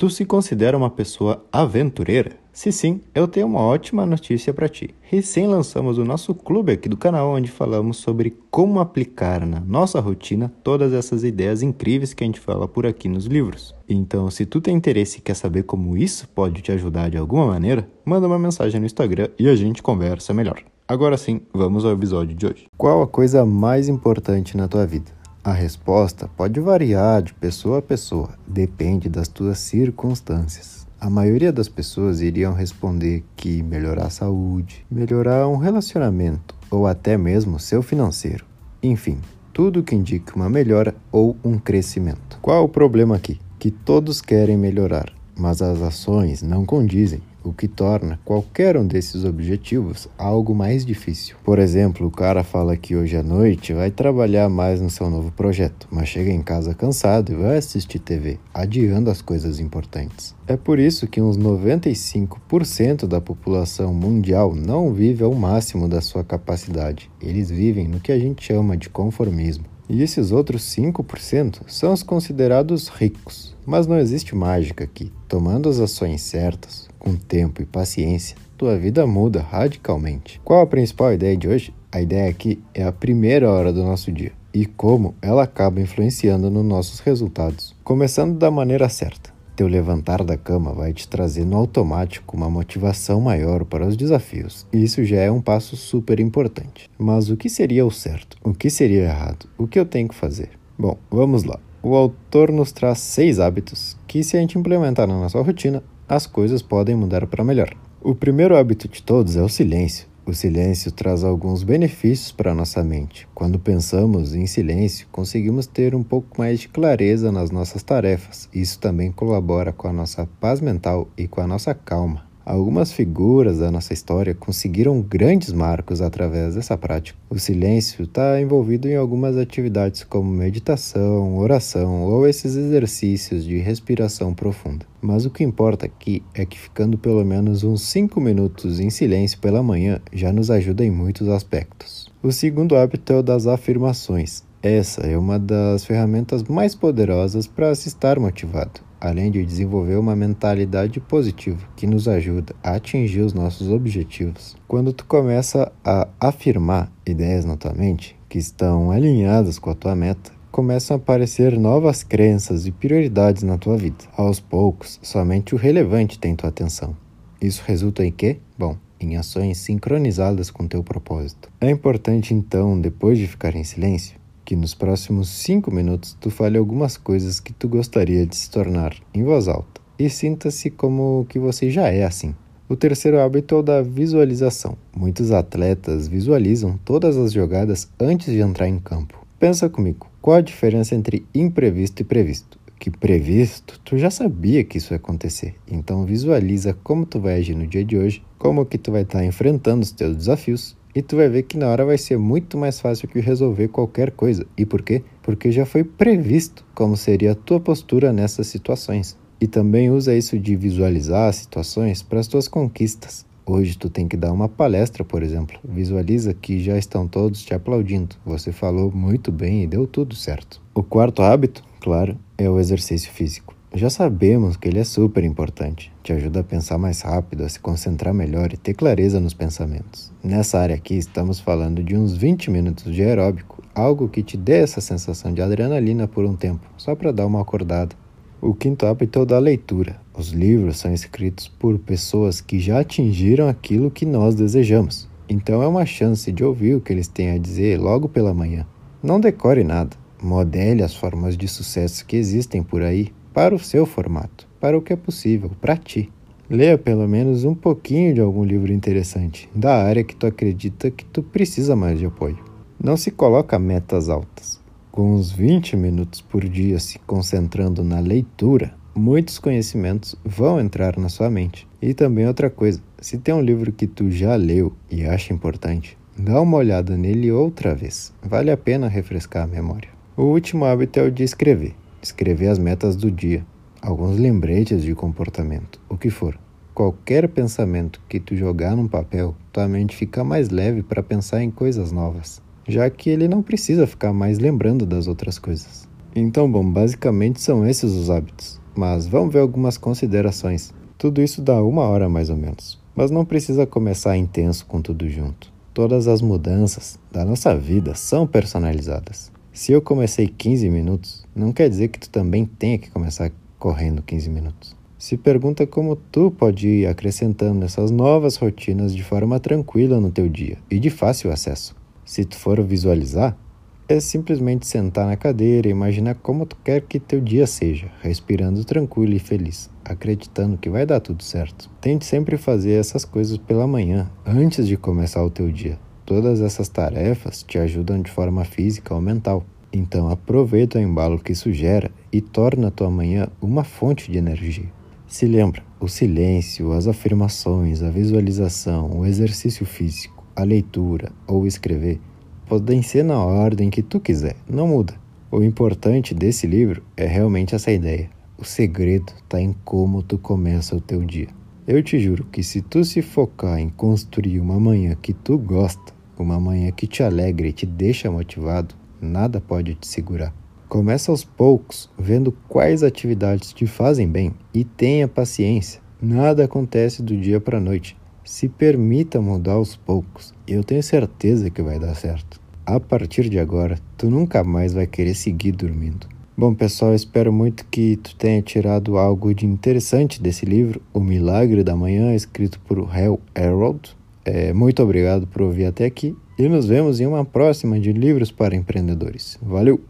Tu se considera uma pessoa aventureira? Se sim, eu tenho uma ótima notícia para ti. Recém lançamos o nosso clube aqui do canal onde falamos sobre como aplicar na nossa rotina todas essas ideias incríveis que a gente fala por aqui nos livros. Então, se tu tem interesse e quer saber como isso pode te ajudar de alguma maneira, manda uma mensagem no Instagram e a gente conversa melhor. Agora sim, vamos ao episódio de hoje. Qual a coisa mais importante na tua vida? A resposta pode variar de pessoa a pessoa, depende das tuas circunstâncias. A maioria das pessoas iriam responder que melhorar a saúde, melhorar um relacionamento ou até mesmo seu financeiro. Enfim, tudo que indique uma melhora ou um crescimento. Qual o problema aqui? Que todos querem melhorar, mas as ações não condizem o que torna qualquer um desses objetivos algo mais difícil. Por exemplo, o cara fala que hoje à noite vai trabalhar mais no seu novo projeto, mas chega em casa cansado e vai assistir TV, adiando as coisas importantes. É por isso que uns 95% da população mundial não vive ao máximo da sua capacidade. Eles vivem no que a gente chama de conformismo. E esses outros 5% são os considerados ricos. Mas não existe mágica aqui. Tomando as ações certas, com tempo e paciência, tua vida muda radicalmente. Qual a principal ideia de hoje? A ideia aqui é a primeira hora do nosso dia e como ela acaba influenciando nos nossos resultados. Começando da maneira certa. Teu levantar da cama vai te trazer no automático uma motivação maior para os desafios. E isso já é um passo super importante. Mas o que seria o certo? O que seria errado? O que eu tenho que fazer? Bom, vamos lá. O autor nos traz seis hábitos que, se a gente implementar na nossa rotina, as coisas podem mudar para melhor. O primeiro hábito de todos é o silêncio. O silêncio traz alguns benefícios para a nossa mente. Quando pensamos em silêncio, conseguimos ter um pouco mais de clareza nas nossas tarefas. Isso também colabora com a nossa paz mental e com a nossa calma. Algumas figuras da nossa história conseguiram grandes marcos através dessa prática. O silêncio está envolvido em algumas atividades como meditação, oração ou esses exercícios de respiração profunda. Mas o que importa aqui é que ficando pelo menos uns 5 minutos em silêncio pela manhã já nos ajuda em muitos aspectos. O segundo hábito é o das afirmações. Essa é uma das ferramentas mais poderosas para se estar motivado além de desenvolver uma mentalidade positiva que nos ajuda a atingir os nossos objetivos. Quando tu começa a afirmar ideias na tua mente que estão alinhadas com a tua meta, começam a aparecer novas crenças e prioridades na tua vida. Aos poucos, somente o relevante tem tua atenção. Isso resulta em quê? Bom, em ações sincronizadas com teu propósito. É importante então, depois de ficar em silêncio, que nos próximos 5 minutos tu fale algumas coisas que tu gostaria de se tornar em voz alta e sinta-se como que você já é assim. O terceiro hábito é o da visualização. Muitos atletas visualizam todas as jogadas antes de entrar em campo. Pensa comigo, qual a diferença entre imprevisto e previsto? Que previsto, tu já sabia que isso ia acontecer. Então visualiza como tu vai agir no dia de hoje, como que tu vai estar enfrentando os teus desafios e tu vai ver que na hora vai ser muito mais fácil que resolver qualquer coisa. E por quê? Porque já foi previsto como seria a tua postura nessas situações. E também usa isso de visualizar as situações para as tuas conquistas. Hoje tu tem que dar uma palestra, por exemplo. Visualiza que já estão todos te aplaudindo. Você falou muito bem e deu tudo certo. O quarto hábito, claro, é o exercício físico. Já sabemos que ele é super importante, te ajuda a pensar mais rápido, a se concentrar melhor e ter clareza nos pensamentos. Nessa área aqui estamos falando de uns 20 minutos de aeróbico, algo que te dê essa sensação de adrenalina por um tempo, só para dar uma acordada. O quinto hábito é o da leitura. Os livros são escritos por pessoas que já atingiram aquilo que nós desejamos, então é uma chance de ouvir o que eles têm a dizer logo pela manhã. Não decore nada, modele as formas de sucesso que existem por aí para o seu formato, para o que é possível, para ti. Leia pelo menos um pouquinho de algum livro interessante, da área que tu acredita que tu precisa mais de apoio. Não se coloca metas altas. Com uns 20 minutos por dia se concentrando na leitura, muitos conhecimentos vão entrar na sua mente. E também outra coisa, se tem um livro que tu já leu e acha importante, dá uma olhada nele outra vez. Vale a pena refrescar a memória. O último hábito é o de escrever escrever as metas do dia, alguns lembretes de comportamento, o que for. Qualquer pensamento que tu jogar num papel, tua mente fica mais leve para pensar em coisas novas, já que ele não precisa ficar mais lembrando das outras coisas. Então, bom, basicamente são esses os hábitos. mas vamos ver algumas considerações. Tudo isso dá uma hora mais ou menos, mas não precisa começar intenso com tudo junto. Todas as mudanças da nossa vida são personalizadas. Se eu comecei 15 minutos, não quer dizer que tu também tenha que começar correndo 15 minutos. Se pergunta como tu pode ir acrescentando essas novas rotinas de forma tranquila no teu dia e de fácil acesso. Se tu for visualizar, é simplesmente sentar na cadeira e imaginar como tu quer que teu dia seja, respirando tranquilo e feliz, acreditando que vai dar tudo certo. Tente sempre fazer essas coisas pela manhã, antes de começar o teu dia. Todas essas tarefas te ajudam de forma física ou mental. Então aproveita o embalo que isso gera e torna a tua manhã uma fonte de energia. Se lembra, o silêncio, as afirmações, a visualização, o exercício físico, a leitura ou escrever podem ser na ordem que tu quiser, não muda. O importante desse livro é realmente essa ideia. O segredo está em como tu começa o teu dia. Eu te juro que se tu se focar em construir uma manhã que tu gosta, uma manhã que te alegra e te deixa motivado, nada pode te segurar. Começa aos poucos, vendo quais atividades te fazem bem e tenha paciência. Nada acontece do dia para a noite. Se permita mudar aos poucos. Eu tenho certeza que vai dar certo. A partir de agora, tu nunca mais vai querer seguir dormindo. Bom, pessoal, espero muito que tu tenha tirado algo de interessante desse livro, O Milagre da Manhã, escrito por Hal Harold. É, muito obrigado por ouvir até aqui e nos vemos em uma próxima de Livros para Empreendedores. Valeu!